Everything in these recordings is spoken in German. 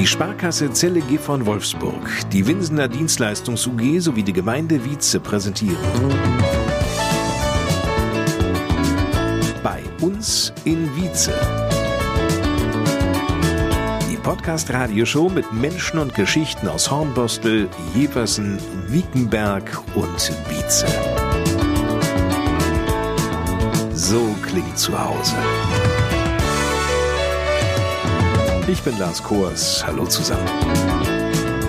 Die Sparkasse Zelle G von Wolfsburg, die Winsener Dienstleistungs UG sowie die Gemeinde Wietze präsentieren. Bei uns in Wietze. Die Podcast-Radioshow mit Menschen und Geschichten aus Hornbostel, Jeversen, Wiekenberg und Wietze. So klingt zu Hause. Ich bin Lars Koers. Hallo zusammen.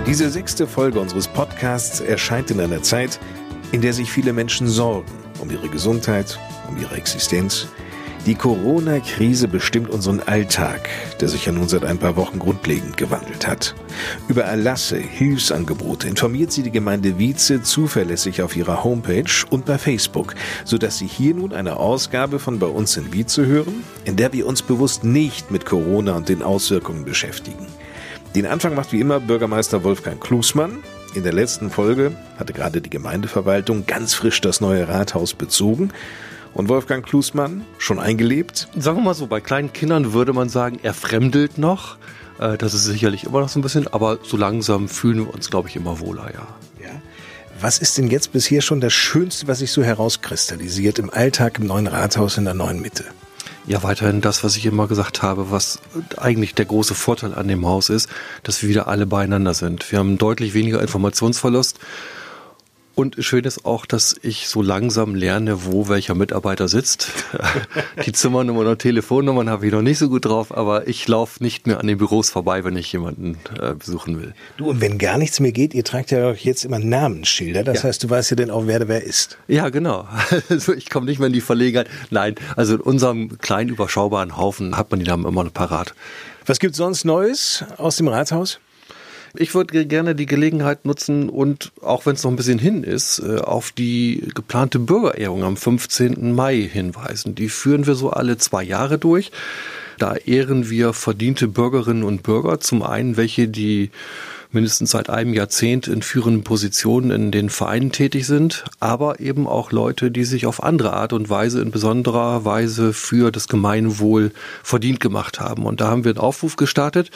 Diese sechste Folge unseres Podcasts erscheint in einer Zeit, in der sich viele Menschen sorgen um ihre Gesundheit, um ihre Existenz. Die Corona-Krise bestimmt unseren Alltag, der sich ja nun seit ein paar Wochen grundlegend gewandelt hat. Über Erlasse, Hilfsangebote informiert sie die Gemeinde Wietze zuverlässig auf ihrer Homepage und bei Facebook, sodass Sie hier nun eine Ausgabe von Bei uns in Wietze hören, in der wir uns bewusst nicht mit Corona und den Auswirkungen beschäftigen. Den Anfang macht wie immer Bürgermeister Wolfgang Klusmann. In der letzten Folge hatte gerade die Gemeindeverwaltung ganz frisch das neue Rathaus bezogen und Wolfgang Klusmann schon eingelebt? Sagen wir mal so, bei kleinen Kindern würde man sagen, er fremdelt noch. Äh, das ist sicherlich immer noch so ein bisschen, aber so langsam fühlen wir uns, glaube ich, immer wohler, ja. Ja. Was ist denn jetzt bisher schon das Schönste, was sich so herauskristallisiert im Alltag im neuen Rathaus in der neuen Mitte? Ja, weiterhin das, was ich immer gesagt habe, was eigentlich der große Vorteil an dem Haus ist, dass wir wieder alle beieinander sind. Wir haben deutlich weniger Informationsverlust und schön ist auch, dass ich so langsam lerne, wo welcher Mitarbeiter sitzt. Die Zimmernummern und Telefonnummern habe ich noch nicht so gut drauf, aber ich laufe nicht mehr an den Büros vorbei, wenn ich jemanden äh, besuchen will. Du, und wenn gar nichts mehr geht, ihr tragt ja jetzt immer Namensschilder. Das ja. heißt, du weißt ja denn auch, wer wer ist. Ja, genau. Also ich komme nicht mehr in die Verlegenheit. Nein, also in unserem kleinen, überschaubaren Haufen hat man die Namen immer noch parat. Was gibt sonst Neues aus dem Rathaus? Ich würde gerne die Gelegenheit nutzen und auch wenn es noch ein bisschen hin ist, äh, auf die geplante Bürgerehrung am 15. Mai hinweisen. Die führen wir so alle zwei Jahre durch. Da ehren wir verdiente Bürgerinnen und Bürger. Zum einen welche, die mindestens seit einem Jahrzehnt in führenden Positionen in den Vereinen tätig sind, aber eben auch Leute, die sich auf andere Art und Weise in besonderer Weise für das Gemeinwohl verdient gemacht haben. Und da haben wir einen Aufruf gestartet.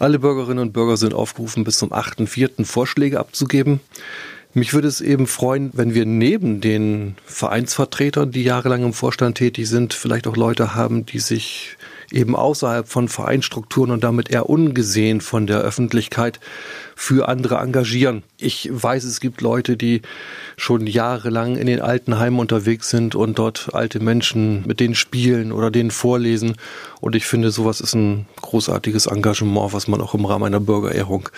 Alle Bürgerinnen und Bürger sind aufgerufen, bis zum 8.4. Vorschläge abzugeben. Mich würde es eben freuen, wenn wir neben den Vereinsvertretern, die jahrelang im Vorstand tätig sind, vielleicht auch Leute haben, die sich eben außerhalb von Vereinstrukturen und damit eher ungesehen von der Öffentlichkeit für andere engagieren. Ich weiß, es gibt Leute, die schon jahrelang in den Altenheimen unterwegs sind und dort alte Menschen mit denen spielen oder denen vorlesen. Und ich finde, sowas ist ein großartiges Engagement, was man auch im Rahmen einer Bürgerehrung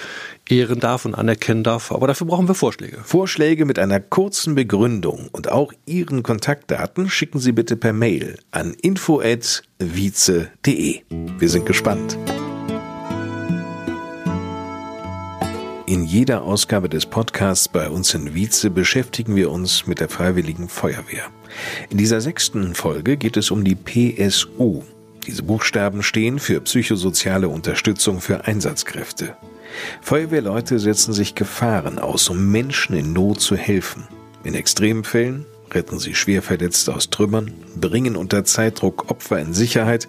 ehren darf und anerkennen darf. Aber dafür brauchen wir Vorschläge. Vorschläge mit einer kurzen Begründung und auch Ihren Kontaktdaten schicken Sie bitte per Mail an info@vize.de. Wir sind gespannt. In jeder Ausgabe des Podcasts bei uns in Wietze beschäftigen wir uns mit der Freiwilligen Feuerwehr. In dieser sechsten Folge geht es um die PSU. Diese Buchstaben stehen für psychosoziale Unterstützung für Einsatzkräfte. Feuerwehrleute setzen sich Gefahren aus, um Menschen in Not zu helfen. In Extremfällen retten sie Schwerverletzte aus Trümmern, bringen unter Zeitdruck Opfer in Sicherheit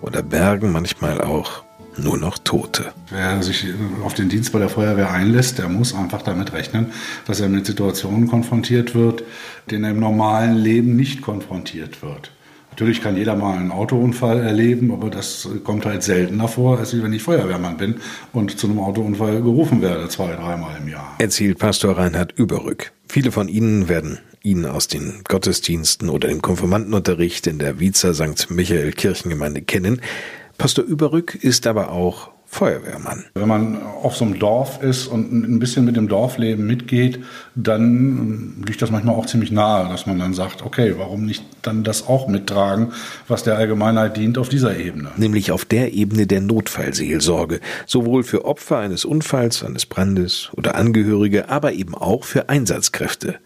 oder bergen manchmal auch nur noch Tote. Wer sich auf den Dienst bei der Feuerwehr einlässt, der muss einfach damit rechnen, dass er mit Situationen konfrontiert wird, denen er im normalen Leben nicht konfrontiert wird. Natürlich kann jeder mal einen Autounfall erleben, aber das kommt halt seltener vor, als wenn ich Feuerwehrmann bin und zu einem Autounfall gerufen werde, zwei, dreimal im Jahr. Erzählt Pastor Reinhard Überrück. Viele von Ihnen werden ihn aus den Gottesdiensten oder dem Konfirmandenunterricht in der Wiezer St. Michael Kirchengemeinde kennen. Pastor Überrück ist aber auch Feuerwehrmann. Wenn man auf so einem Dorf ist und ein bisschen mit dem Dorfleben mitgeht, dann liegt das manchmal auch ziemlich nahe, dass man dann sagt, okay, warum nicht dann das auch mittragen, was der Allgemeinheit dient auf dieser Ebene? Nämlich auf der Ebene der Notfallseelsorge, sowohl für Opfer eines Unfalls, eines Brandes oder Angehörige, aber eben auch für Einsatzkräfte.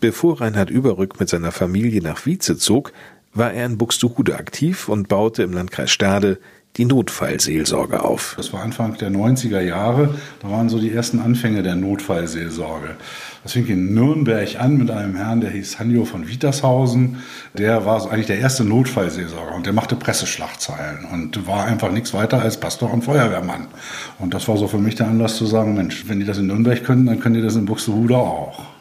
Bevor Reinhard Überrück mit seiner Familie nach Wietze zog, war er in Buxtehude aktiv und baute im Landkreis Stade die Notfallseelsorge auf. Das war Anfang der 90er Jahre, da waren so die ersten Anfänge der Notfallseelsorge. Das fing in Nürnberg an mit einem Herrn, der hieß Hanjo von Wietershausen. Der war eigentlich der erste Notfallseelsorger und der machte Presseschlagzeilen und war einfach nichts weiter als Pastor und Feuerwehrmann. Und das war so für mich der Anlass zu sagen, Mensch, wenn die das in Nürnberg können, dann können die das in Buxtehude auch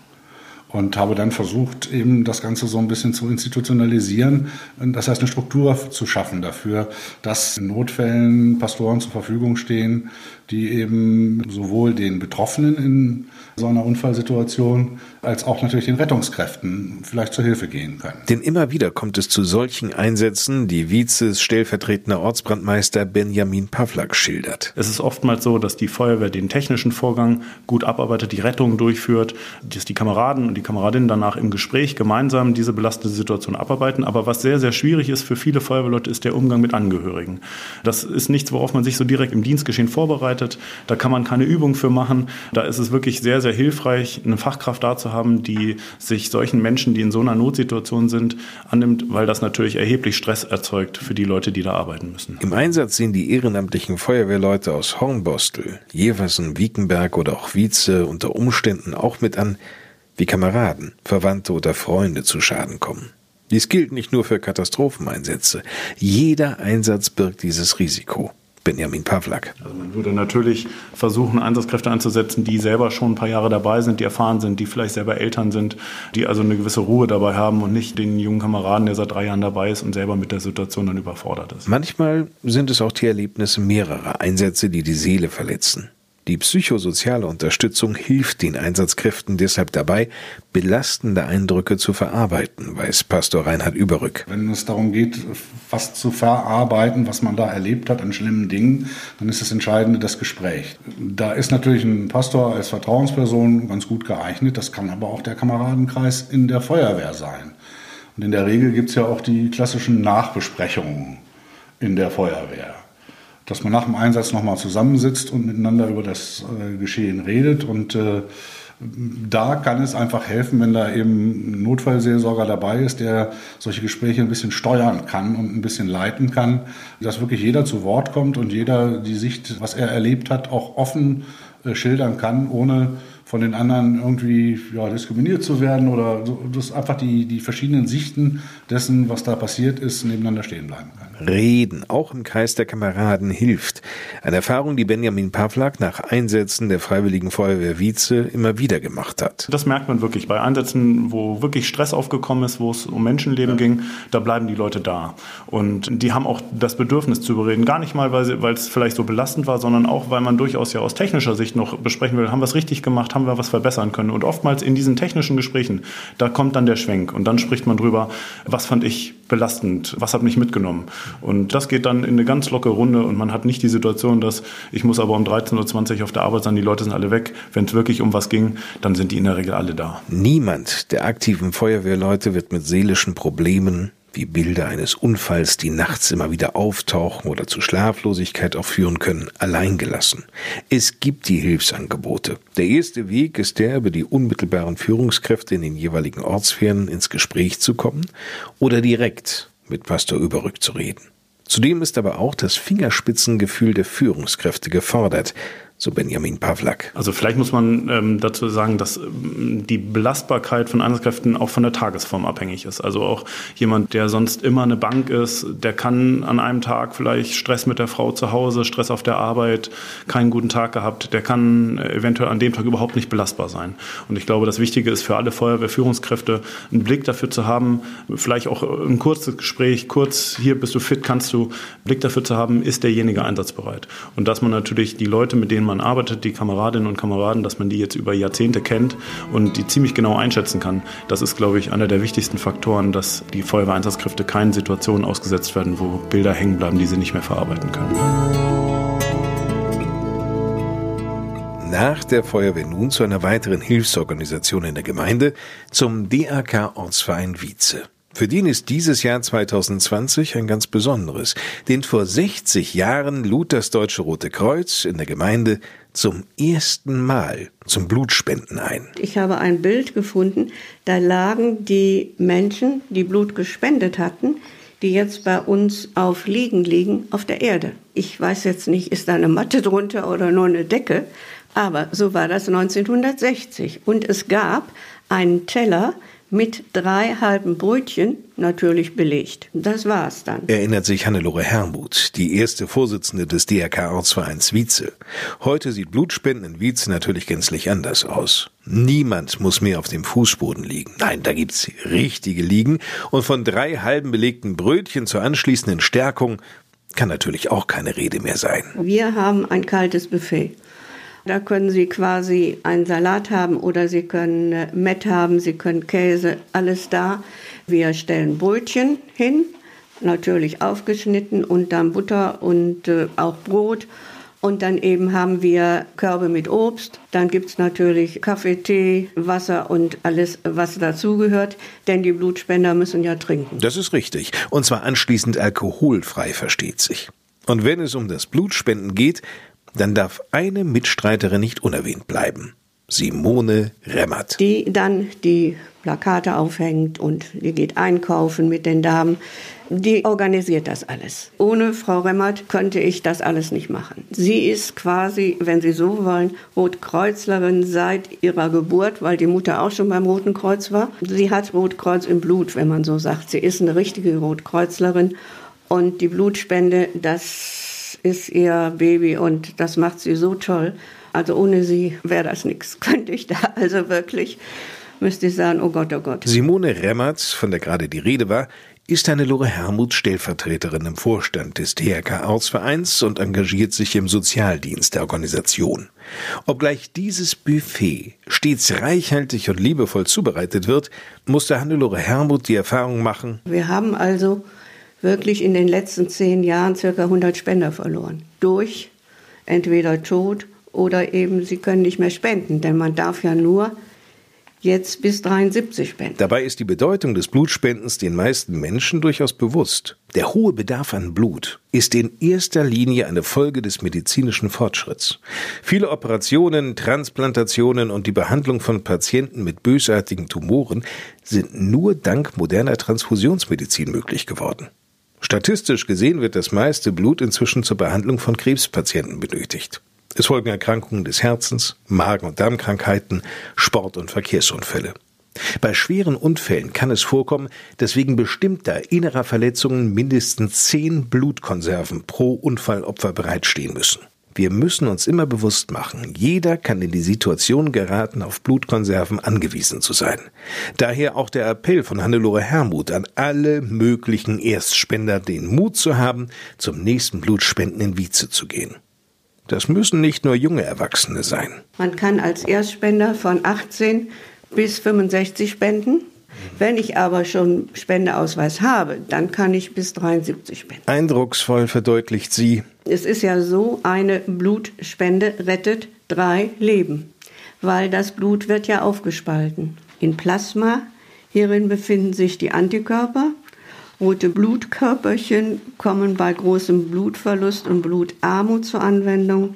und habe dann versucht, eben das Ganze so ein bisschen zu institutionalisieren. Das heißt, eine Struktur zu schaffen dafür, dass in Notfällen Pastoren zur Verfügung stehen, die eben sowohl den Betroffenen in so einer Unfallsituation als auch natürlich den Rettungskräften vielleicht zur Hilfe gehen können. Denn immer wieder kommt es zu solchen Einsätzen, die Vizes stellvertretender Ortsbrandmeister Benjamin Pavlak schildert. Es ist oftmals so, dass die Feuerwehr den technischen Vorgang gut abarbeitet, die Rettung durchführt, dass die Kameraden und die Kameradinnen danach im Gespräch gemeinsam diese belastende Situation abarbeiten. Aber was sehr, sehr schwierig ist für viele Feuerwehrleute, ist der Umgang mit Angehörigen. Das ist nichts, worauf man sich so direkt im Dienstgeschehen vorbereitet. Da kann man keine Übung für machen. Da ist es wirklich sehr, sehr hilfreich, eine Fachkraft da zu haben, die sich solchen Menschen, die in so einer Notsituation sind, annimmt, weil das natürlich erheblich Stress erzeugt für die Leute, die da arbeiten müssen. Im Einsatz sehen die ehrenamtlichen Feuerwehrleute aus Hornbostel, Jeversen, Wiekenberg oder auch Wietze unter Umständen auch mit an, wie Kameraden, Verwandte oder Freunde zu Schaden kommen. Dies gilt nicht nur für Katastropheneinsätze. Jeder Einsatz birgt dieses Risiko. Benjamin Pawlak. Also man würde natürlich versuchen, Einsatzkräfte einzusetzen, die selber schon ein paar Jahre dabei sind, die erfahren sind, die vielleicht selber Eltern sind, die also eine gewisse Ruhe dabei haben und nicht den jungen Kameraden, der seit drei Jahren dabei ist und selber mit der Situation dann überfordert ist. Manchmal sind es auch die Erlebnisse mehrerer Einsätze, die die Seele verletzen. Die psychosoziale Unterstützung hilft den Einsatzkräften deshalb dabei, belastende Eindrücke zu verarbeiten, weiß Pastor Reinhard Überrück. Wenn es darum geht, was zu verarbeiten, was man da erlebt hat an schlimmen Dingen, dann ist das Entscheidende das Gespräch. Da ist natürlich ein Pastor als Vertrauensperson ganz gut geeignet, das kann aber auch der Kameradenkreis in der Feuerwehr sein. Und in der Regel gibt es ja auch die klassischen Nachbesprechungen in der Feuerwehr dass man nach dem Einsatz nochmal zusammensitzt und miteinander über das äh, Geschehen redet. Und äh, da kann es einfach helfen, wenn da eben ein Notfallseelsorger dabei ist, der solche Gespräche ein bisschen steuern kann und ein bisschen leiten kann, dass wirklich jeder zu Wort kommt und jeder die Sicht, was er erlebt hat, auch offen äh, schildern kann, ohne von den anderen irgendwie ja, diskriminiert zu werden oder so, dass einfach die, die verschiedenen Sichten dessen, was da passiert ist, nebeneinander stehen bleiben kann. Reden, auch im Kreis der Kameraden, hilft. Eine Erfahrung, die Benjamin Pavlak nach Einsätzen der Freiwilligen Feuerwehr Wietze immer wieder gemacht hat. Das merkt man wirklich. Bei Einsätzen, wo wirklich Stress aufgekommen ist, wo es um Menschenleben ja. ging, da bleiben die Leute da. Und die haben auch das Bedürfnis zu überreden. Gar nicht mal, weil es vielleicht so belastend war, sondern auch, weil man durchaus ja aus technischer Sicht noch besprechen will, haben wir es richtig gemacht, haben wir was verbessern können. Und oftmals in diesen technischen Gesprächen, da kommt dann der Schwenk und dann spricht man drüber, was fand ich belastend, was hat mich mitgenommen. Und das geht dann in eine ganz lockere Runde und man hat nicht die Situation, dass ich muss aber um 13.20 Uhr auf der Arbeit sein, die Leute sind alle weg. Wenn es wirklich um was ging, dann sind die in der Regel alle da. Niemand der aktiven Feuerwehrleute wird mit seelischen Problemen, wie Bilder eines Unfalls, die nachts immer wieder auftauchen oder zu Schlaflosigkeit auch führen können, alleingelassen. Es gibt die Hilfsangebote. Der erste Weg ist der, über die unmittelbaren Führungskräfte in den jeweiligen Ortsferien ins Gespräch zu kommen oder direkt mit Pastor Überrück zu reden. Zudem ist aber auch das Fingerspitzengefühl der Führungskräfte gefordert, so Benjamin Pawlak. Also vielleicht muss man ähm, dazu sagen, dass ähm, die Belastbarkeit von Einsatzkräften auch von der Tagesform abhängig ist. Also auch jemand, der sonst immer eine Bank ist, der kann an einem Tag vielleicht Stress mit der Frau zu Hause, Stress auf der Arbeit, keinen guten Tag gehabt, der kann äh, eventuell an dem Tag überhaupt nicht belastbar sein. Und ich glaube, das Wichtige ist für alle Feuerwehrführungskräfte, einen Blick dafür zu haben, vielleicht auch ein kurzes Gespräch, kurz hier bist du fit, kannst du, Blick dafür zu haben, ist derjenige einsatzbereit. Und dass man natürlich die Leute, mit denen man arbeitet, die Kameradinnen und Kameraden, dass man die jetzt über Jahrzehnte kennt und die ziemlich genau einschätzen kann. Das ist, glaube ich, einer der wichtigsten Faktoren, dass die Feuerwehreinsatzkräfte keinen Situationen ausgesetzt werden, wo Bilder hängen bleiben, die sie nicht mehr verarbeiten können. Nach der Feuerwehr nun zu einer weiteren Hilfsorganisation in der Gemeinde, zum DAK Ortsverein Wietze. Für den ist dieses Jahr 2020 ein ganz besonderes, denn vor 60 Jahren lud das Deutsche Rote Kreuz in der Gemeinde zum ersten Mal zum Blutspenden ein. Ich habe ein Bild gefunden, da lagen die Menschen, die Blut gespendet hatten, die jetzt bei uns auf Liegen liegen auf der Erde. Ich weiß jetzt nicht, ist da eine Matte drunter oder nur eine Decke, aber so war das 1960. Und es gab einen Teller mit drei halben Brötchen, natürlich belegt. Das war's dann. Erinnert sich Hannelore Hermuth, die erste Vorsitzende des DRK-Ortsvereins Wietze. Heute sieht Blutspenden in Wietze natürlich gänzlich anders aus. Niemand muss mehr auf dem Fußboden liegen. Nein, da gibt's richtige Liegen. Und von drei halben belegten Brötchen zur anschließenden Stärkung kann natürlich auch keine Rede mehr sein. Wir haben ein kaltes Buffet. Da können Sie quasi einen Salat haben oder Sie können äh, Mett haben, Sie können Käse, alles da. Wir stellen Brötchen hin, natürlich aufgeschnitten und dann Butter und äh, auch Brot. Und dann eben haben wir Körbe mit Obst. Dann gibt es natürlich Kaffee, Tee, Wasser und alles, was dazugehört. Denn die Blutspender müssen ja trinken. Das ist richtig. Und zwar anschließend alkoholfrei, versteht sich. Und wenn es um das Blutspenden geht, dann darf eine Mitstreiterin nicht unerwähnt bleiben. Simone Remmert. Die dann die Plakate aufhängt und die geht einkaufen mit den Damen. Die organisiert das alles. Ohne Frau Remmert könnte ich das alles nicht machen. Sie ist quasi, wenn Sie so wollen, Rotkreuzlerin seit ihrer Geburt, weil die Mutter auch schon beim Roten Kreuz war. Sie hat Rotkreuz im Blut, wenn man so sagt. Sie ist eine richtige Rotkreuzlerin. Und die Blutspende, das ist ihr Baby und das macht sie so toll. Also ohne sie wäre das nichts. Könnte ich da also wirklich, müsste ich sagen, oh Gott, oh Gott. Simone Remmertz, von der gerade die Rede war, ist Hannelore Hermuth Stellvertreterin im Vorstand des DRK-Ortsvereins und engagiert sich im Sozialdienst der Organisation. Obgleich dieses Buffet stets reichhaltig und liebevoll zubereitet wird, musste Hannelore Hermuth die Erfahrung machen. Wir haben also wirklich in den letzten zehn Jahren circa 100 Spender verloren. Durch entweder Tod oder eben sie können nicht mehr spenden, denn man darf ja nur jetzt bis 73 spenden. Dabei ist die Bedeutung des Blutspendens den meisten Menschen durchaus bewusst. Der hohe Bedarf an Blut ist in erster Linie eine Folge des medizinischen Fortschritts. Viele Operationen, Transplantationen und die Behandlung von Patienten mit bösartigen Tumoren sind nur dank moderner Transfusionsmedizin möglich geworden. Statistisch gesehen wird das meiste Blut inzwischen zur Behandlung von Krebspatienten benötigt. Es folgen Erkrankungen des Herzens, Magen- und Darmkrankheiten, Sport- und Verkehrsunfälle. Bei schweren Unfällen kann es vorkommen, dass wegen bestimmter innerer Verletzungen mindestens zehn Blutkonserven pro Unfallopfer bereitstehen müssen. Wir müssen uns immer bewusst machen, jeder kann in die Situation geraten, auf Blutkonserven angewiesen zu sein. Daher auch der Appell von Hannelore Hermuth an alle möglichen Erstspender, den Mut zu haben, zum nächsten Blutspenden in Wietze zu gehen. Das müssen nicht nur junge Erwachsene sein. Man kann als Erstspender von 18 bis 65 spenden. Wenn ich aber schon Spendeausweis habe, dann kann ich bis 73 spenden. Eindrucksvoll verdeutlicht sie. Es ist ja so, eine Blutspende rettet drei Leben, weil das Blut wird ja aufgespalten. In Plasma, hierin befinden sich die Antikörper. Rote Blutkörperchen kommen bei großem Blutverlust und Blutarmut zur Anwendung.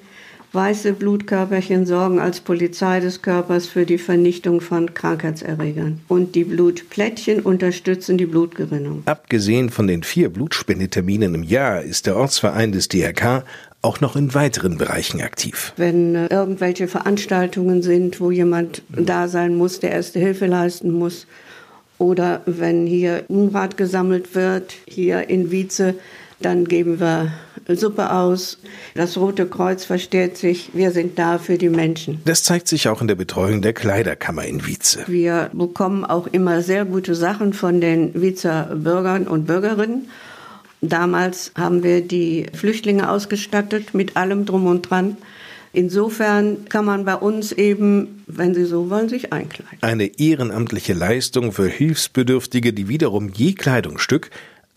Weiße Blutkörperchen sorgen als Polizei des Körpers für die Vernichtung von Krankheitserregern. Und die Blutplättchen unterstützen die Blutgerinnung. Abgesehen von den vier Blutspendeterminen im Jahr ist der Ortsverein des DRK auch noch in weiteren Bereichen aktiv. Wenn äh, irgendwelche Veranstaltungen sind, wo jemand da sein muss, der erste Hilfe leisten muss, oder wenn hier Unrat gesammelt wird, hier in Wietze, dann geben wir Suppe aus. Das Rote Kreuz versteht sich, wir sind da für die Menschen. Das zeigt sich auch in der Betreuung der Kleiderkammer in Wietze. Wir bekommen auch immer sehr gute Sachen von den Wiezer Bürgern und Bürgerinnen. Damals haben wir die Flüchtlinge ausgestattet mit allem drum und dran. Insofern kann man bei uns eben, wenn Sie so wollen, sich einkleiden. Eine ehrenamtliche Leistung für Hilfsbedürftige, die wiederum je Kleidungsstück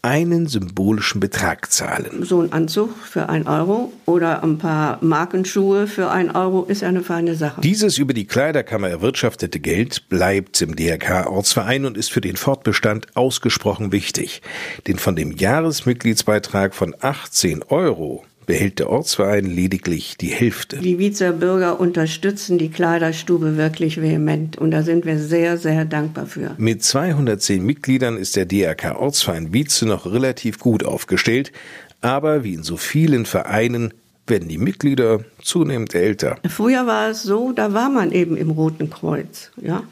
einen symbolischen Betrag zahlen. So ein Anzug für ein Euro oder ein paar Markenschuhe für ein Euro ist eine feine Sache. Dieses über die Kleiderkammer erwirtschaftete Geld bleibt im DRK-Ortsverein und ist für den Fortbestand ausgesprochen wichtig. Denn von dem Jahresmitgliedsbeitrag von 18 Euro behält der Ortsverein lediglich die Hälfte. Die Wiezer Bürger unterstützen die Kleiderstube wirklich vehement und da sind wir sehr, sehr dankbar für. Mit 210 Mitgliedern ist der DRK Ortsverein Wietze noch relativ gut aufgestellt, aber wie in so vielen Vereinen werden die Mitglieder zunehmend älter. Früher war es so, da war man eben im Roten Kreuz. Ja,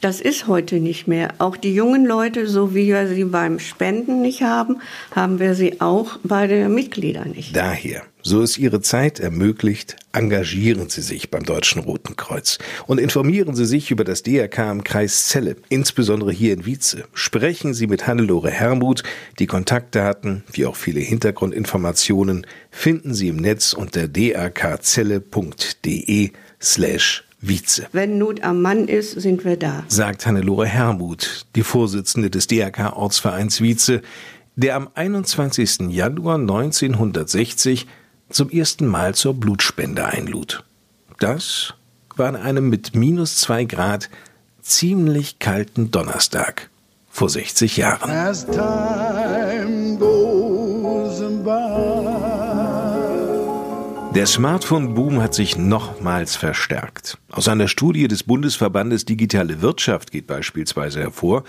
das ist heute nicht mehr. Auch die jungen Leute, so wie wir sie beim Spenden nicht haben, haben wir sie auch bei den Mitgliedern nicht. Daher, so es Ihre Zeit ermöglicht, engagieren Sie sich beim Deutschen Roten Kreuz und informieren Sie sich über das DRK im Kreis Celle, insbesondere hier in Wietze. Sprechen Sie mit Hannelore Hermuth. Die Kontaktdaten, wie auch viele Hintergrundinformationen, finden Sie im Netz unter drkzelle.de slash Wietze. Wenn Not am Mann ist, sind wir da. Sagt Hannelore Hermuth, die Vorsitzende des DRK Ortsvereins Wietze, der am 21. Januar 1960 zum ersten Mal zur Blutspende einlud. Das war an einem mit minus zwei Grad ziemlich kalten Donnerstag vor 60 Jahren. As time goes by. Der Smartphone-Boom hat sich nochmals verstärkt. Aus einer Studie des Bundesverbandes Digitale Wirtschaft geht beispielsweise hervor,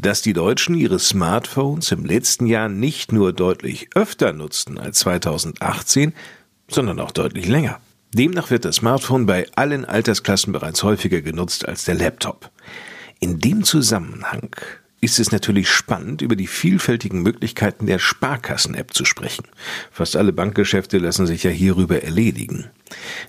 dass die Deutschen ihre Smartphones im letzten Jahr nicht nur deutlich öfter nutzten als 2018, sondern auch deutlich länger. Demnach wird das Smartphone bei allen Altersklassen bereits häufiger genutzt als der Laptop. In dem Zusammenhang ist es natürlich spannend, über die vielfältigen Möglichkeiten der Sparkassen-App zu sprechen. Fast alle Bankgeschäfte lassen sich ja hierüber erledigen.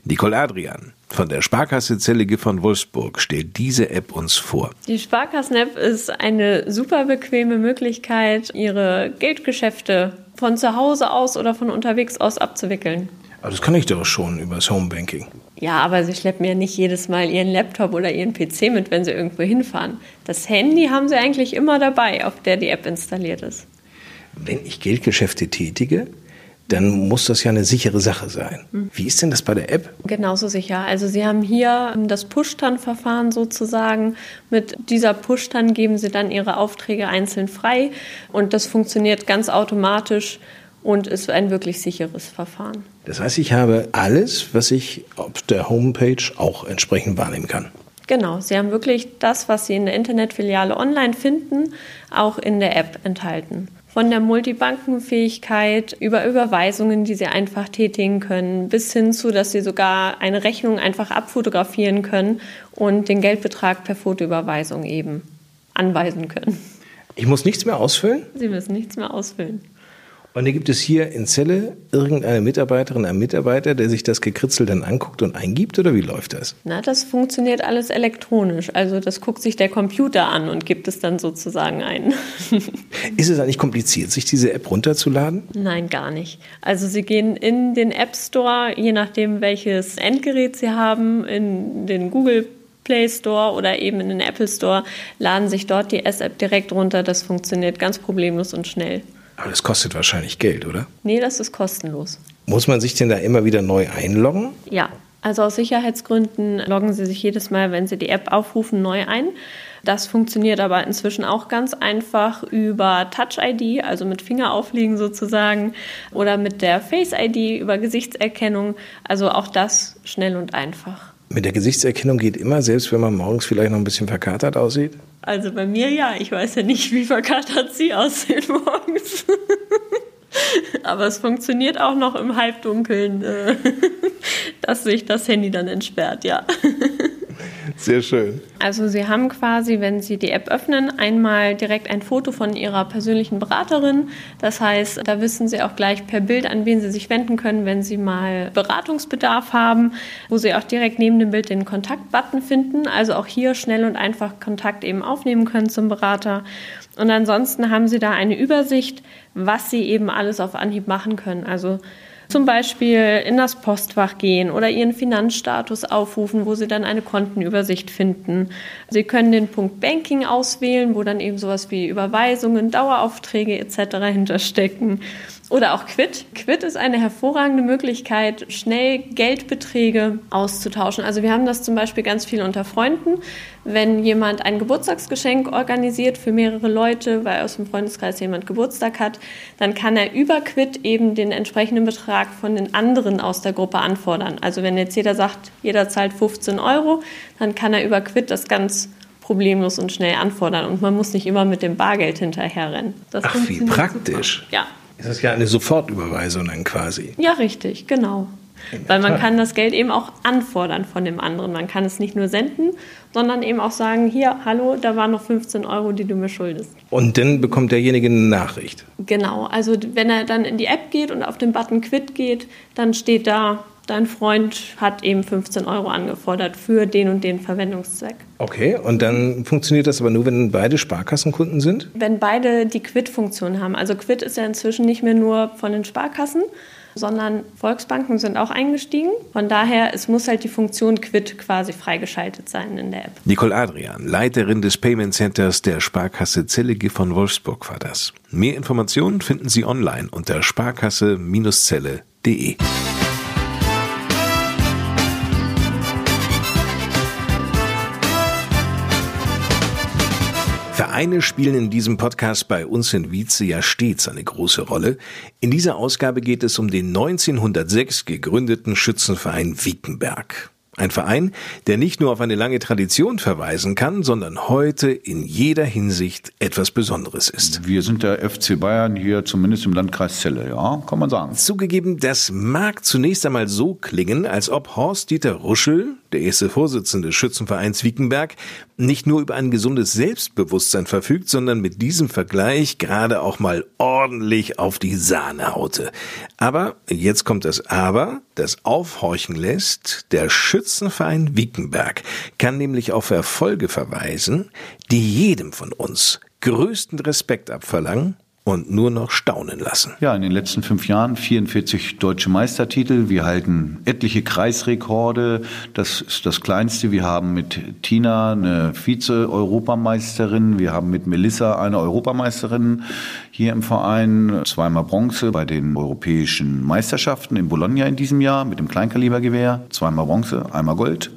Nicole Adrian von der Sparkasse Zellige von Wolfsburg stellt diese App uns vor. Die Sparkassen-App ist eine super bequeme Möglichkeit, ihre Geldgeschäfte von zu Hause aus oder von unterwegs aus abzuwickeln. Aber das kann ich doch schon über das Homebanking. Ja, aber Sie schleppen ja nicht jedes Mal Ihren Laptop oder Ihren PC mit, wenn Sie irgendwo hinfahren. Das Handy haben Sie eigentlich immer dabei, auf der die App installiert ist. Wenn ich Geldgeschäfte tätige, dann muss das ja eine sichere Sache sein. Hm. Wie ist denn das bei der App? Genauso sicher. Also Sie haben hier das Push-Tan-Verfahren sozusagen. Mit dieser Push-Tan geben Sie dann Ihre Aufträge einzeln frei und das funktioniert ganz automatisch und ist ein wirklich sicheres Verfahren. Das heißt, ich habe alles, was ich auf der Homepage auch entsprechend wahrnehmen kann. Genau, Sie haben wirklich das, was Sie in der Internetfiliale online finden, auch in der App enthalten. Von der Multibankenfähigkeit über Überweisungen, die Sie einfach tätigen können, bis hin zu, dass Sie sogar eine Rechnung einfach abfotografieren können und den Geldbetrag per Fotoüberweisung eben anweisen können. Ich muss nichts mehr ausfüllen? Sie müssen nichts mehr ausfüllen. Und dann gibt es hier in Celle irgendeine Mitarbeiterin, einen Mitarbeiter, der sich das Gekritzel dann anguckt und eingibt oder wie läuft das? Na, das funktioniert alles elektronisch. Also das guckt sich der Computer an und gibt es dann sozusagen ein. Ist es eigentlich kompliziert, sich diese App runterzuladen? Nein, gar nicht. Also Sie gehen in den App Store, je nachdem welches Endgerät Sie haben, in den Google Play Store oder eben in den Apple Store, laden sich dort die S-App direkt runter. Das funktioniert ganz problemlos und schnell. Aber das kostet wahrscheinlich Geld, oder? Nee, das ist kostenlos. Muss man sich denn da immer wieder neu einloggen? Ja, also aus Sicherheitsgründen loggen Sie sich jedes Mal, wenn Sie die App aufrufen, neu ein. Das funktioniert aber inzwischen auch ganz einfach über Touch-ID, also mit Fingerauflegen sozusagen, oder mit der Face-ID über Gesichtserkennung. Also auch das schnell und einfach. Mit der Gesichtserkennung geht immer, selbst wenn man morgens vielleicht noch ein bisschen verkatert aussieht? Also bei mir ja. Ich weiß ja nicht, wie verkatert Sie aussehen morgens. Aber es funktioniert auch noch im Halbdunkeln, äh, dass sich das Handy dann entsperrt, ja. Sehr schön. Also Sie haben quasi, wenn Sie die App öffnen, einmal direkt ein Foto von Ihrer persönlichen Beraterin. Das heißt, da wissen Sie auch gleich per Bild, an wen Sie sich wenden können, wenn Sie mal Beratungsbedarf haben, wo Sie auch direkt neben dem Bild den Kontaktbutton finden. Also auch hier schnell und einfach Kontakt eben aufnehmen können zum Berater. Und ansonsten haben Sie da eine Übersicht, was Sie eben alles auf Anhieb machen können. Also zum Beispiel in das Postfach gehen oder Ihren Finanzstatus aufrufen, wo Sie dann eine Kontenübersicht finden. Sie können den Punkt Banking auswählen, wo dann eben sowas wie Überweisungen, Daueraufträge etc. hinterstecken. Oder auch Quid. Quid ist eine hervorragende Möglichkeit, schnell Geldbeträge auszutauschen. Also wir haben das zum Beispiel ganz viel unter Freunden. Wenn jemand ein Geburtstagsgeschenk organisiert für mehrere Leute, weil aus dem Freundeskreis jemand Geburtstag hat, dann kann er über Quid eben den entsprechenden Betrag von den anderen aus der Gruppe anfordern. Also wenn jetzt jeder sagt, jeder zahlt 15 Euro, dann kann er über Quid das ganz problemlos und schnell anfordern und man muss nicht immer mit dem Bargeld hinterherrennen. Das Ach, wie praktisch. Super. Ja, das ist ja eine Sofortüberweisung dann quasi. Ja, richtig, genau. Weil man kann das Geld eben auch anfordern von dem anderen. Man kann es nicht nur senden, sondern eben auch sagen, hier, hallo, da waren noch 15 Euro, die du mir schuldest. Und dann bekommt derjenige eine Nachricht. Genau, also wenn er dann in die App geht und auf den Button Quit geht, dann steht da, dein Freund hat eben 15 Euro angefordert für den und den Verwendungszweck. Okay, und dann funktioniert das aber nur, wenn beide Sparkassenkunden sind? Wenn beide die Quid-Funktion haben. Also Quid ist ja inzwischen nicht mehr nur von den Sparkassen, sondern Volksbanken sind auch eingestiegen. Von daher, es muss halt die Funktion Quid quasi freigeschaltet sein in der App. Nicole Adrian, Leiterin des Payment Centers der Sparkasse Zellige von Wolfsburg war das. Mehr Informationen finden Sie online unter sparkasse-zelle.de. Vereine spielen in diesem Podcast bei uns in Wietze ja stets eine große Rolle. In dieser Ausgabe geht es um den 1906 gegründeten Schützenverein Wiekenberg. Ein Verein, der nicht nur auf eine lange Tradition verweisen kann, sondern heute in jeder Hinsicht etwas Besonderes ist. Wir sind der FC Bayern hier zumindest im Landkreis Celle, ja, kann man sagen. Zugegeben, das mag zunächst einmal so klingen, als ob Horst-Dieter Ruschel, der erste Vorsitzende des Schützenvereins Wiekenberg, nicht nur über ein gesundes Selbstbewusstsein verfügt, sondern mit diesem Vergleich gerade auch mal ordentlich auf die Sahne haute. Aber, jetzt kommt das Aber, das aufhorchen lässt, der Schützenverein Wiekenberg kann nämlich auf Erfolge verweisen, die jedem von uns größten Respekt abverlangen und nur noch staunen lassen. Ja, in den letzten fünf Jahren 44 deutsche Meistertitel. Wir halten etliche Kreisrekorde. Das ist das Kleinste. Wir haben mit Tina eine Vize-Europameisterin. Wir haben mit Melissa eine Europameisterin hier im Verein. Zweimal Bronze bei den europäischen Meisterschaften in Bologna in diesem Jahr mit dem Kleinkalibergewehr. Zweimal Bronze, einmal Gold.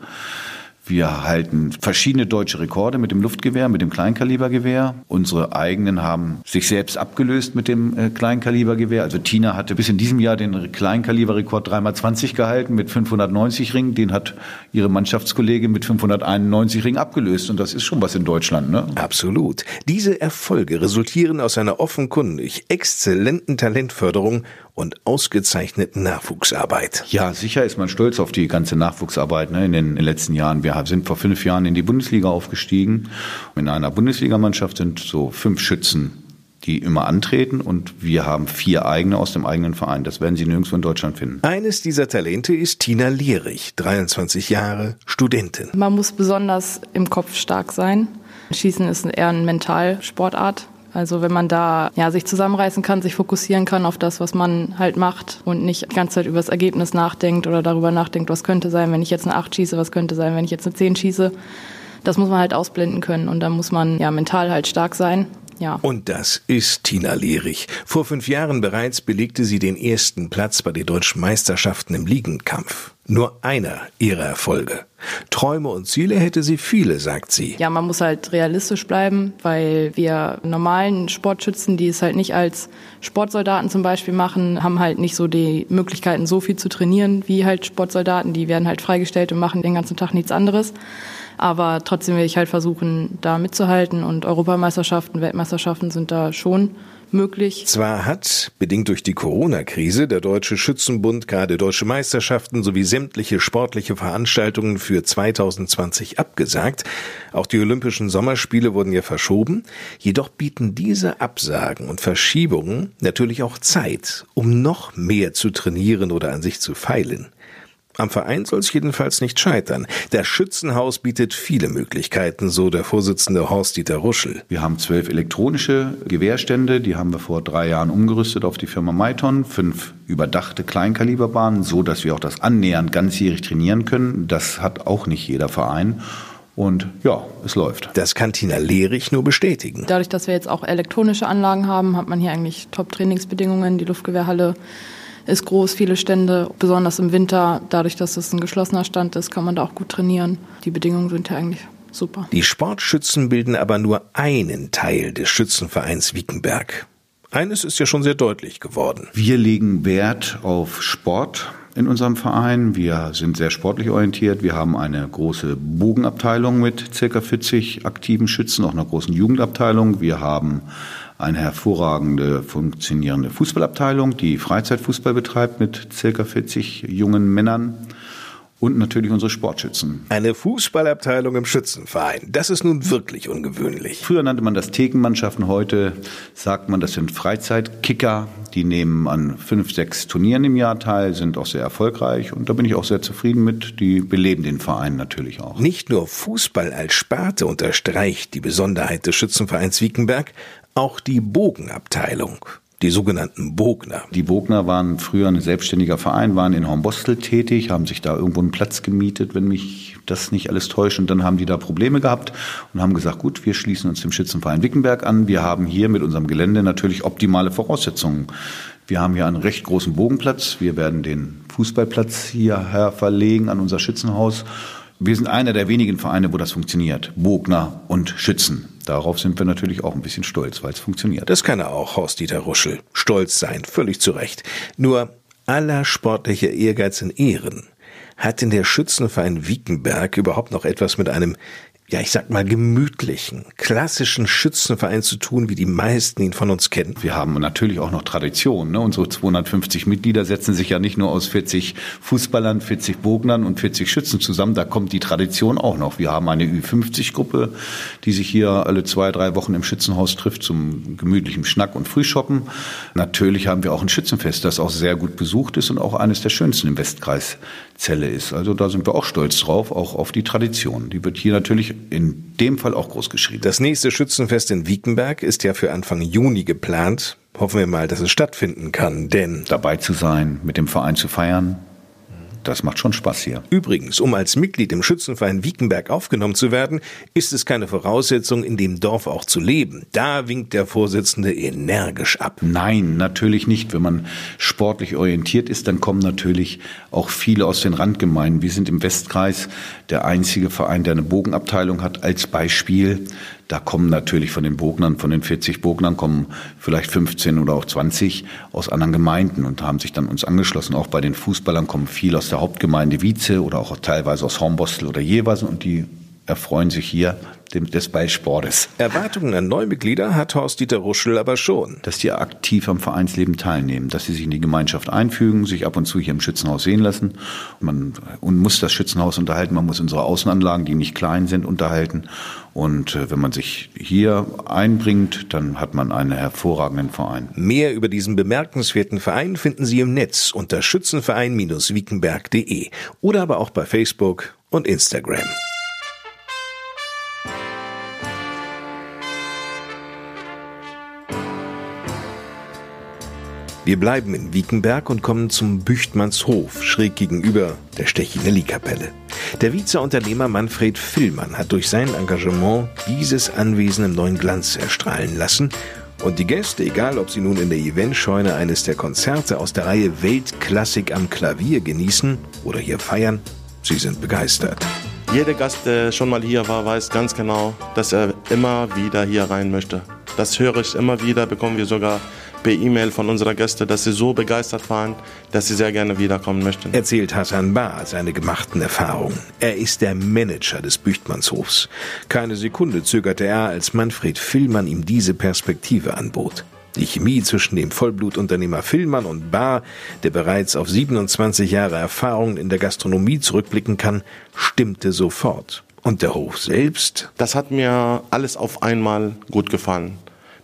Wir halten verschiedene deutsche Rekorde mit dem Luftgewehr, mit dem Kleinkalibergewehr. Unsere eigenen haben sich selbst abgelöst mit dem äh, Kleinkalibergewehr. Also Tina hatte bis in diesem Jahr den Kleinkaliberrekord 3x20 gehalten mit 590 Ringen. Den hat ihre Mannschaftskollegin mit 591 Ringen abgelöst. Und das ist schon was in Deutschland, ne? Absolut. Diese Erfolge resultieren aus einer offenkundig exzellenten Talentförderung und ausgezeichneten Nachwuchsarbeit. Ja, sicher ist man stolz auf die ganze Nachwuchsarbeit ne, in, den, in den letzten Jahren. Wir sind vor fünf Jahren in die Bundesliga aufgestiegen. In einer Bundesligamannschaft sind so fünf Schützen die immer antreten und wir haben vier eigene aus dem eigenen Verein. Das werden Sie nirgendwo in Deutschland finden. Eines dieser Talente ist Tina Lierich, 23 Jahre, Studentin. Man muss besonders im Kopf stark sein. Schießen ist eher eine Mentalsportart. Also wenn man da ja, sich zusammenreißen kann, sich fokussieren kann auf das, was man halt macht und nicht die ganze Zeit über das Ergebnis nachdenkt oder darüber nachdenkt, was könnte sein, wenn ich jetzt eine 8 schieße, was könnte sein, wenn ich jetzt eine 10 schieße. Das muss man halt ausblenden können und da muss man ja mental halt stark sein. Ja. Und das ist Tina Lehrig. Vor fünf Jahren bereits belegte sie den ersten Platz bei den deutschen Meisterschaften im Liegenkampf. Nur einer ihrer Erfolge. Träume und Ziele hätte sie viele, sagt sie. Ja, man muss halt realistisch bleiben, weil wir normalen Sportschützen, die es halt nicht als Sportsoldaten zum Beispiel machen, haben halt nicht so die Möglichkeiten, so viel zu trainieren wie halt Sportsoldaten. Die werden halt freigestellt und machen den ganzen Tag nichts anderes. Aber trotzdem will ich halt versuchen, da mitzuhalten und Europameisterschaften, Weltmeisterschaften sind da schon möglich. Zwar hat, bedingt durch die Corona-Krise, der Deutsche Schützenbund gerade deutsche Meisterschaften sowie sämtliche sportliche Veranstaltungen für 2020 abgesagt. Auch die Olympischen Sommerspiele wurden ja verschoben. Jedoch bieten diese Absagen und Verschiebungen natürlich auch Zeit, um noch mehr zu trainieren oder an sich zu feilen. Am Verein soll es jedenfalls nicht scheitern. Das Schützenhaus bietet viele Möglichkeiten, so der Vorsitzende Horst-Dieter Ruschel. Wir haben zwölf elektronische Gewehrstände, die haben wir vor drei Jahren umgerüstet auf die Firma Maiton. Fünf überdachte Kleinkaliberbahnen, so dass wir auch das annähernd ganzjährig trainieren können. Das hat auch nicht jeder Verein. Und ja, es läuft. Das kann Tina Lehrich nur bestätigen. Dadurch, dass wir jetzt auch elektronische Anlagen haben, hat man hier eigentlich Top-Trainingsbedingungen. Die Luftgewehrhalle ist groß, viele Stände, besonders im Winter. Dadurch, dass es ein geschlossener Stand ist, kann man da auch gut trainieren. Die Bedingungen sind ja eigentlich super. Die Sportschützen bilden aber nur einen Teil des Schützenvereins Wiekenberg. Eines ist ja schon sehr deutlich geworden. Wir legen Wert auf Sport in unserem Verein. Wir sind sehr sportlich orientiert. Wir haben eine große Bogenabteilung mit ca. 40 aktiven Schützen, auch einer großen Jugendabteilung. Wir haben eine hervorragende funktionierende Fußballabteilung, die Freizeitfußball betreibt mit ca. 40 jungen Männern und natürlich unsere Sportschützen. Eine Fußballabteilung im Schützenverein, das ist nun wirklich ungewöhnlich. Früher nannte man das Thekenmannschaften, heute sagt man, das sind Freizeitkicker. Die nehmen an fünf, sechs Turnieren im Jahr teil, sind auch sehr erfolgreich und da bin ich auch sehr zufrieden mit. Die beleben den Verein natürlich auch. Nicht nur Fußball als Sparte unterstreicht die Besonderheit des Schützenvereins Wiekenberg, auch die Bogenabteilung die sogenannten Bogner. Die Bogner waren früher ein selbstständiger Verein, waren in Hornbostel tätig, haben sich da irgendwo einen Platz gemietet, wenn mich das nicht alles täuscht. Und dann haben die da Probleme gehabt und haben gesagt, gut, wir schließen uns dem Schützenverein Wickenberg an. Wir haben hier mit unserem Gelände natürlich optimale Voraussetzungen. Wir haben hier einen recht großen Bogenplatz. Wir werden den Fußballplatz hierher verlegen an unser Schützenhaus. Wir sind einer der wenigen Vereine, wo das funktioniert. Bogner und Schützen. Darauf sind wir natürlich auch ein bisschen stolz, weil es funktioniert. Das kann er auch, Horst-Dieter Ruschel. Stolz sein, völlig zu Recht. Nur aller sportlicher Ehrgeiz in Ehren. Hat in der Schützenverein Wiekenberg überhaupt noch etwas mit einem ja, ich sag mal, gemütlichen, klassischen Schützenverein zu tun, wie die meisten ihn von uns kennen. Wir haben natürlich auch noch Tradition. Ne? Unsere 250 Mitglieder setzen sich ja nicht nur aus 40 Fußballern, 40 Bognern und 40 Schützen zusammen. Da kommt die Tradition auch noch. Wir haben eine Ü50-Gruppe, die sich hier alle zwei, drei Wochen im Schützenhaus trifft zum gemütlichen Schnack und Frühshoppen. Natürlich haben wir auch ein Schützenfest, das auch sehr gut besucht ist und auch eines der schönsten im Westkreis Zelle ist. Also da sind wir auch stolz drauf, auch auf die Tradition. Die wird hier natürlich in dem Fall auch groß geschrieben. Das nächste Schützenfest in Wiekenberg ist ja für Anfang Juni geplant. Hoffen wir mal, dass es stattfinden kann, denn dabei zu sein, mit dem Verein zu feiern, das macht schon Spaß hier. Übrigens, um als Mitglied im Schützenverein Wiekenberg aufgenommen zu werden, ist es keine Voraussetzung, in dem Dorf auch zu leben. Da winkt der Vorsitzende energisch ab. Nein, natürlich nicht. Wenn man sportlich orientiert ist, dann kommen natürlich auch viele aus den Randgemeinden. Wir sind im Westkreis der einzige Verein, der eine Bogenabteilung hat. Als Beispiel da kommen natürlich von den Bognern, von den 40 Bognern kommen vielleicht 15 oder auch 20 aus anderen Gemeinden und haben sich dann uns angeschlossen. Auch bei den Fußballern kommen viele aus der Hauptgemeinde Wietze oder auch teilweise aus Hornbostel oder Jeweisen und die erfreuen sich hier des Ballsportes. Erwartungen an Neumitglieder hat Horst-Dieter Ruschel aber schon. Dass die aktiv am Vereinsleben teilnehmen, dass sie sich in die Gemeinschaft einfügen, sich ab und zu hier im Schützenhaus sehen lassen. Man muss das Schützenhaus unterhalten, man muss unsere Außenanlagen, die nicht klein sind, unterhalten. Und äh, wenn man sich hier einbringt, dann hat man einen hervorragenden Verein. Mehr über diesen bemerkenswerten Verein finden Sie im Netz unter schützenverein-wiekenberg.de oder aber auch bei Facebook und Instagram. Wir bleiben in Wiekenberg und kommen zum Büchtmannshof, schräg gegenüber der Stechinelli-Kapelle. Der Vizeunternehmer Manfred Villmann hat durch sein Engagement dieses Anwesen im neuen Glanz erstrahlen lassen und die Gäste, egal ob sie nun in der Eventscheune eines der Konzerte aus der Reihe Weltklassik am Klavier genießen oder hier feiern, sie sind begeistert. Jeder Gast, der schon mal hier war, weiß ganz genau, dass er immer wieder hier rein möchte. Das höre ich immer wieder, bekommen wir sogar per E-Mail von unserer Gäste, dass sie so begeistert waren, dass sie sehr gerne wiederkommen möchten. Erzählt Hassan Bar seine gemachten Erfahrungen. Er ist der Manager des Büchtmannshofs. Keine Sekunde zögerte er, als Manfred Villmann ihm diese Perspektive anbot. Die Chemie zwischen dem Vollblutunternehmer Villmann und Bar, der bereits auf 27 Jahre Erfahrung in der Gastronomie zurückblicken kann, stimmte sofort. Und der Hof selbst? Das hat mir alles auf einmal gut gefallen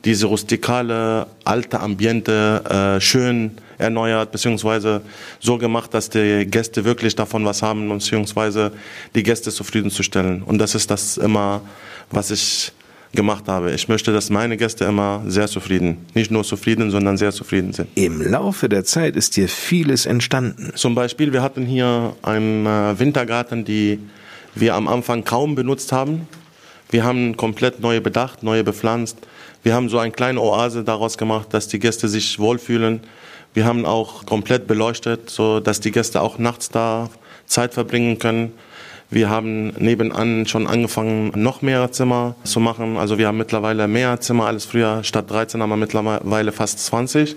diese rustikale, alte Ambiente äh, schön erneuert, beziehungsweise so gemacht, dass die Gäste wirklich davon was haben, beziehungsweise die Gäste zufriedenzustellen. Und das ist das immer, was ich gemacht habe. Ich möchte, dass meine Gäste immer sehr zufrieden, nicht nur zufrieden, sondern sehr zufrieden sind. Im Laufe der Zeit ist hier vieles entstanden. Zum Beispiel, wir hatten hier einen äh, Wintergarten, die wir am Anfang kaum benutzt haben. Wir haben komplett neue bedacht, neue bepflanzt. Wir haben so eine kleine Oase daraus gemacht, dass die Gäste sich wohlfühlen. Wir haben auch komplett beleuchtet, so dass die Gäste auch nachts da Zeit verbringen können. Wir haben nebenan schon angefangen, noch mehr Zimmer zu machen. Also wir haben mittlerweile mehr Zimmer als früher. Statt 13 haben wir mittlerweile fast 20.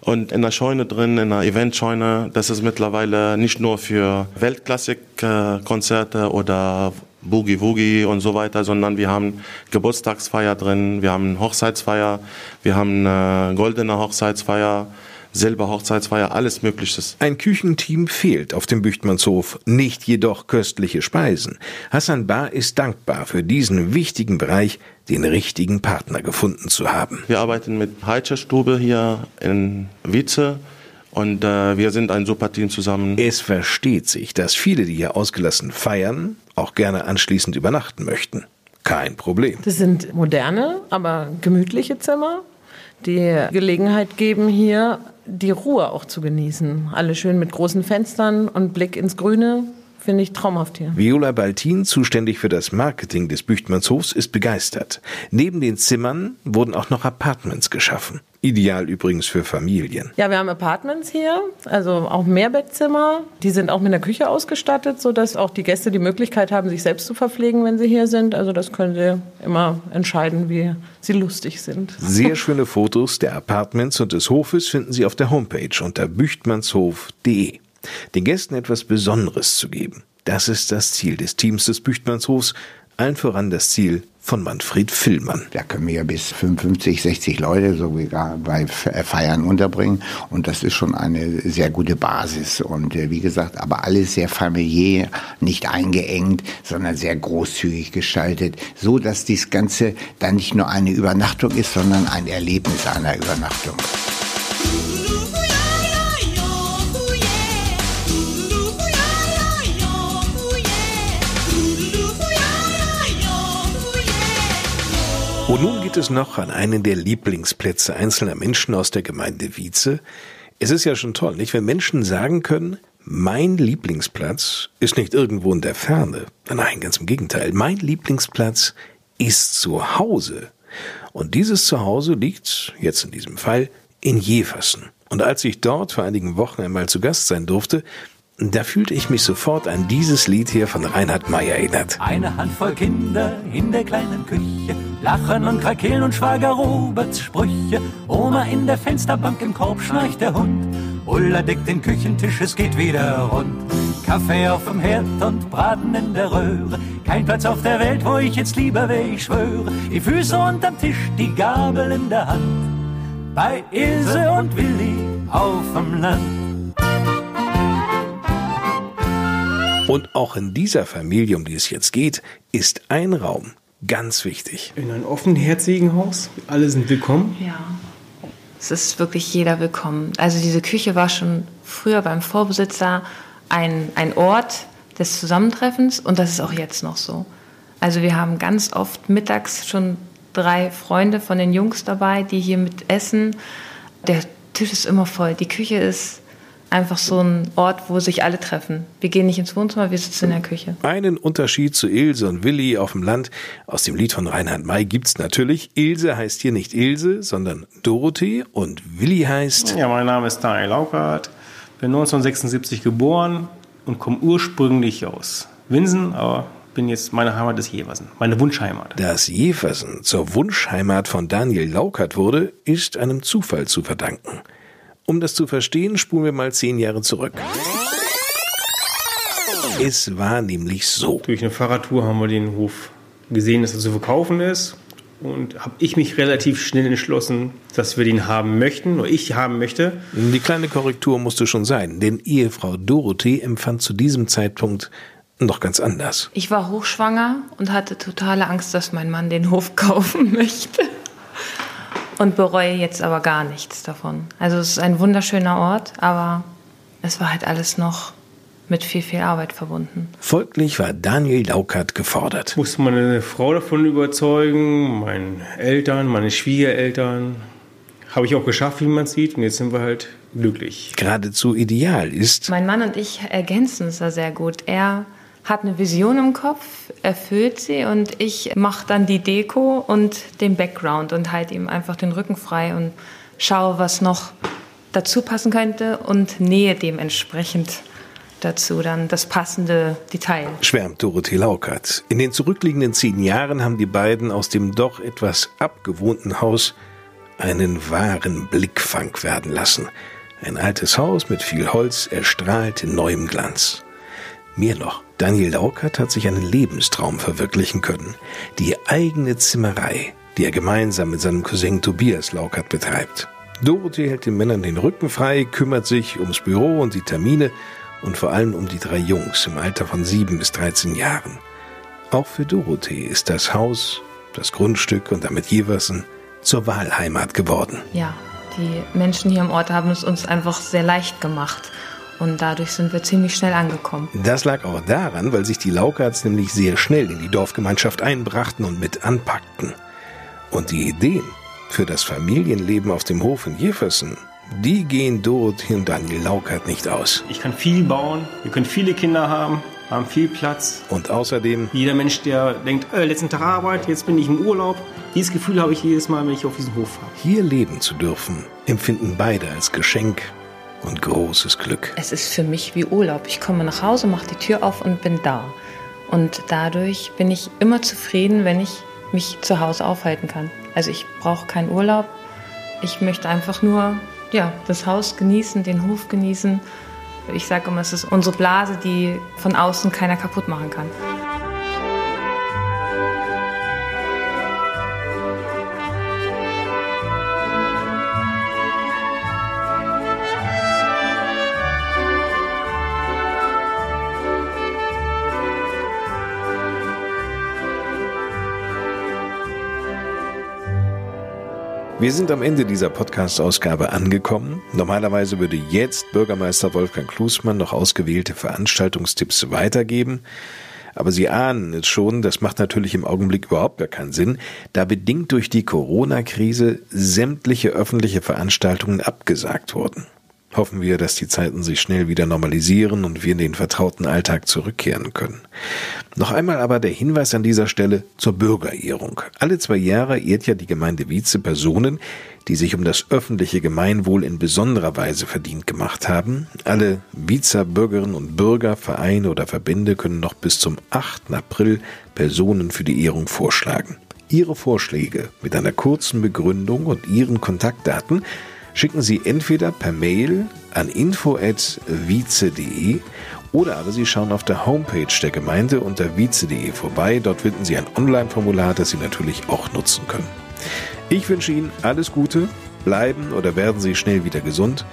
Und in der Scheune drin, in der Eventscheune, das ist mittlerweile nicht nur für Weltklassik-Konzerte oder Boogie Woogie und so weiter, sondern wir haben Geburtstagsfeier drin, wir haben Hochzeitsfeier, wir haben eine goldene Hochzeitsfeier, Silberhochzeitsfeier, alles Mögliches. Ein Küchenteam fehlt auf dem Büchtmannshof, nicht jedoch köstliche Speisen. Hassan Bar ist dankbar für diesen wichtigen Bereich, den richtigen Partner gefunden zu haben. Wir arbeiten mit Heitscherstube hier in Wietze. Und äh, wir sind ein super Team zusammen. Es versteht sich, dass viele, die hier ausgelassen feiern, auch gerne anschließend übernachten möchten. Kein Problem. Das sind moderne, aber gemütliche Zimmer, die Gelegenheit geben, hier die Ruhe auch zu genießen. Alle schön mit großen Fenstern und Blick ins Grüne. Finde ich traumhaft hier. Viola Baltin, zuständig für das Marketing des Büchtmannshofs, ist begeistert. Neben den Zimmern wurden auch noch Apartments geschaffen. Ideal übrigens für Familien. Ja, wir haben Apartments hier, also auch Mehrbettzimmer. Die sind auch mit einer Küche ausgestattet, sodass auch die Gäste die Möglichkeit haben, sich selbst zu verpflegen, wenn sie hier sind. Also das können sie immer entscheiden, wie sie lustig sind. Sehr schöne Fotos der Apartments und des Hofes finden Sie auf der Homepage unter büchtmannshof.de. Den Gästen etwas Besonderes zu geben. Das ist das Ziel des Teams des Büchtmannshofs, allen voran das Ziel von Manfred Villmann. Da können wir bis 55, 60 Leute so wie bei Feiern unterbringen und das ist schon eine sehr gute Basis und äh, wie gesagt, aber alles sehr familiär, nicht eingeengt, sondern sehr großzügig gestaltet, so dass dies Ganze dann nicht nur eine Übernachtung ist, sondern ein Erlebnis einer Übernachtung. Geht es noch an einen der Lieblingsplätze einzelner Menschen aus der Gemeinde Wietze. Es ist ja schon toll, nicht? Wenn Menschen sagen können, mein Lieblingsplatz ist nicht irgendwo in der Ferne. Nein, ganz im Gegenteil. Mein Lieblingsplatz ist zu Hause. Und dieses Zuhause liegt, jetzt in diesem Fall, in Jeversen. Und als ich dort vor einigen Wochen einmal zu Gast sein durfte, da fühlte ich mich sofort an dieses Lied hier von Reinhard May erinnert. Eine Handvoll Kinder in der kleinen Küche, lachen und krakeln und Schwager Roberts Sprüche. Oma in der Fensterbank im Korb schnarcht der Hund. Ulla deckt den Küchentisch, es geht wieder rund. Kaffee auf dem Herd und Braten in der Röhre. Kein Platz auf der Welt, wo ich jetzt lieber wär, ich schwöre. Die Füße unterm Tisch, die Gabel in der Hand. Bei Ilse und Willi auf dem Land. Und auch in dieser Familie, um die es jetzt geht, ist ein Raum ganz wichtig. In einem offenherzigen Haus. Alle sind willkommen. Ja. Es ist wirklich jeder willkommen. Also diese Küche war schon früher beim Vorbesitzer ein, ein Ort des Zusammentreffens und das ist auch jetzt noch so. Also wir haben ganz oft mittags schon drei Freunde von den Jungs dabei, die hier mit essen. Der Tisch ist immer voll. Die Küche ist einfach so ein Ort, wo sich alle treffen. Wir gehen nicht ins Wohnzimmer, wir sitzen in der Küche. Einen Unterschied zu Ilse und Willi auf dem Land aus dem Lied von Reinhard May gibt's natürlich. Ilse heißt hier nicht Ilse, sondern Dorothee und Willi heißt... Ja, mein Name ist Daniel Laukert, bin 1976 geboren und komme ursprünglich aus Winsen, aber bin jetzt meine Heimat ist Jeversen, meine Wunschheimat. Dass Jeversen zur Wunschheimat von Daniel Laukert wurde, ist einem Zufall zu verdanken. Um das zu verstehen, spulen wir mal zehn Jahre zurück. Es war nämlich so. Durch eine Fahrradtour haben wir den Hof gesehen, dass er zu verkaufen ist. Und habe ich mich relativ schnell entschlossen, dass wir den haben möchten, oder ich haben möchte. Die kleine Korrektur musste schon sein, denn Ehefrau Dorothee empfand zu diesem Zeitpunkt noch ganz anders. Ich war hochschwanger und hatte totale Angst, dass mein Mann den Hof kaufen möchte und bereue jetzt aber gar nichts davon. Also es ist ein wunderschöner Ort, aber es war halt alles noch mit viel, viel Arbeit verbunden. Folglich war Daniel Laukert gefordert. Musste meine Frau davon überzeugen, meine Eltern, meine Schwiegereltern. Habe ich auch geschafft, wie man sieht. Und jetzt sind wir halt glücklich. Geradezu ideal ist. Mein Mann und ich ergänzen es da sehr gut. Er hat eine Vision im Kopf, erfüllt sie und ich mache dann die Deko und den Background und halte ihm einfach den Rücken frei und schaue, was noch dazu passen könnte und nähe dementsprechend dazu dann das passende Detail. Schwärmt Dorothee Laukert. In den zurückliegenden zehn Jahren haben die beiden aus dem doch etwas abgewohnten Haus einen wahren Blickfang werden lassen. Ein altes Haus mit viel Holz erstrahlt in neuem Glanz. Mehr noch, Daniel Laukert hat sich einen Lebenstraum verwirklichen können. Die eigene Zimmerei, die er gemeinsam mit seinem Cousin Tobias Laukert betreibt. Dorothee hält den Männern den Rücken frei, kümmert sich ums Büro und die Termine und vor allem um die drei Jungs im Alter von sieben bis 13 Jahren. Auch für Dorothee ist das Haus, das Grundstück und damit Jeversen zur Wahlheimat geworden. Ja, die Menschen hier im Ort haben es uns einfach sehr leicht gemacht. Und dadurch sind wir ziemlich schnell angekommen. Das lag auch daran, weil sich die Laukerts nämlich sehr schnell in die Dorfgemeinschaft einbrachten und mit anpackten. Und die Ideen für das Familienleben auf dem Hof in Jefferson, die gehen Dorothee und Daniel Laukert nicht aus. Ich kann viel bauen, wir können viele Kinder haben, haben viel Platz. Und außerdem... Jeder Mensch, der denkt, äh, letzten Tag Arbeit, jetzt bin ich im Urlaub, dieses Gefühl habe ich jedes Mal, wenn ich auf diesen Hof fahre. Hier leben zu dürfen, empfinden beide als Geschenk und großes Glück. Es ist für mich wie Urlaub. Ich komme nach Hause, mache die Tür auf und bin da. Und dadurch bin ich immer zufrieden, wenn ich mich zu Hause aufhalten kann. Also ich brauche keinen Urlaub. Ich möchte einfach nur ja, das Haus genießen, den Hof genießen. Ich sage immer, es ist unsere Blase, die von außen keiner kaputt machen kann. Wir sind am Ende dieser Podcast-Ausgabe angekommen. Normalerweise würde jetzt Bürgermeister Wolfgang Klusmann noch ausgewählte Veranstaltungstipps weitergeben. Aber Sie ahnen es schon, das macht natürlich im Augenblick überhaupt gar keinen Sinn, da bedingt durch die Corona-Krise sämtliche öffentliche Veranstaltungen abgesagt wurden. Hoffen wir, dass die Zeiten sich schnell wieder normalisieren und wir in den vertrauten Alltag zurückkehren können. Noch einmal aber der Hinweis an dieser Stelle zur Bürgerehrung. Alle zwei Jahre ehrt ja die Gemeinde Wietze Personen, die sich um das öffentliche Gemeinwohl in besonderer Weise verdient gemacht haben. Alle Wiezer Bürgerinnen und Bürger, Vereine oder Verbände können noch bis zum 8. April Personen für die Ehrung vorschlagen. Ihre Vorschläge mit einer kurzen Begründung und Ihren Kontaktdaten schicken Sie entweder per Mail an info.vize.de oder aber Sie schauen auf der Homepage der Gemeinde unter vize.de vorbei. Dort finden Sie ein Online-Formular, das Sie natürlich auch nutzen können. Ich wünsche Ihnen alles Gute, bleiben oder werden Sie schnell wieder gesund.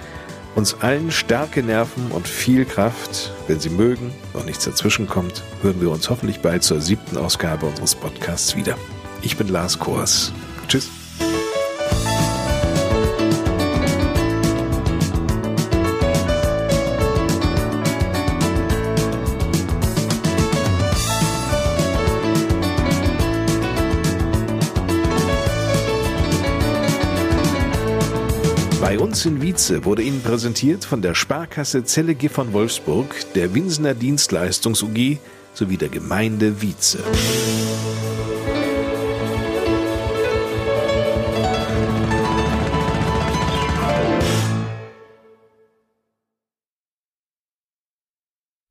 Uns allen starke Nerven und viel Kraft. Wenn Sie mögen und nichts dazwischen kommt, hören wir uns hoffentlich bald zur siebten Ausgabe unseres Podcasts wieder. Ich bin Lars Kors. Tschüss. Bei uns in Wietze wurde Ihnen präsentiert von der Sparkasse Zelle von Wolfsburg, der Winsener Dienstleistungs UG sowie der Gemeinde Wietze.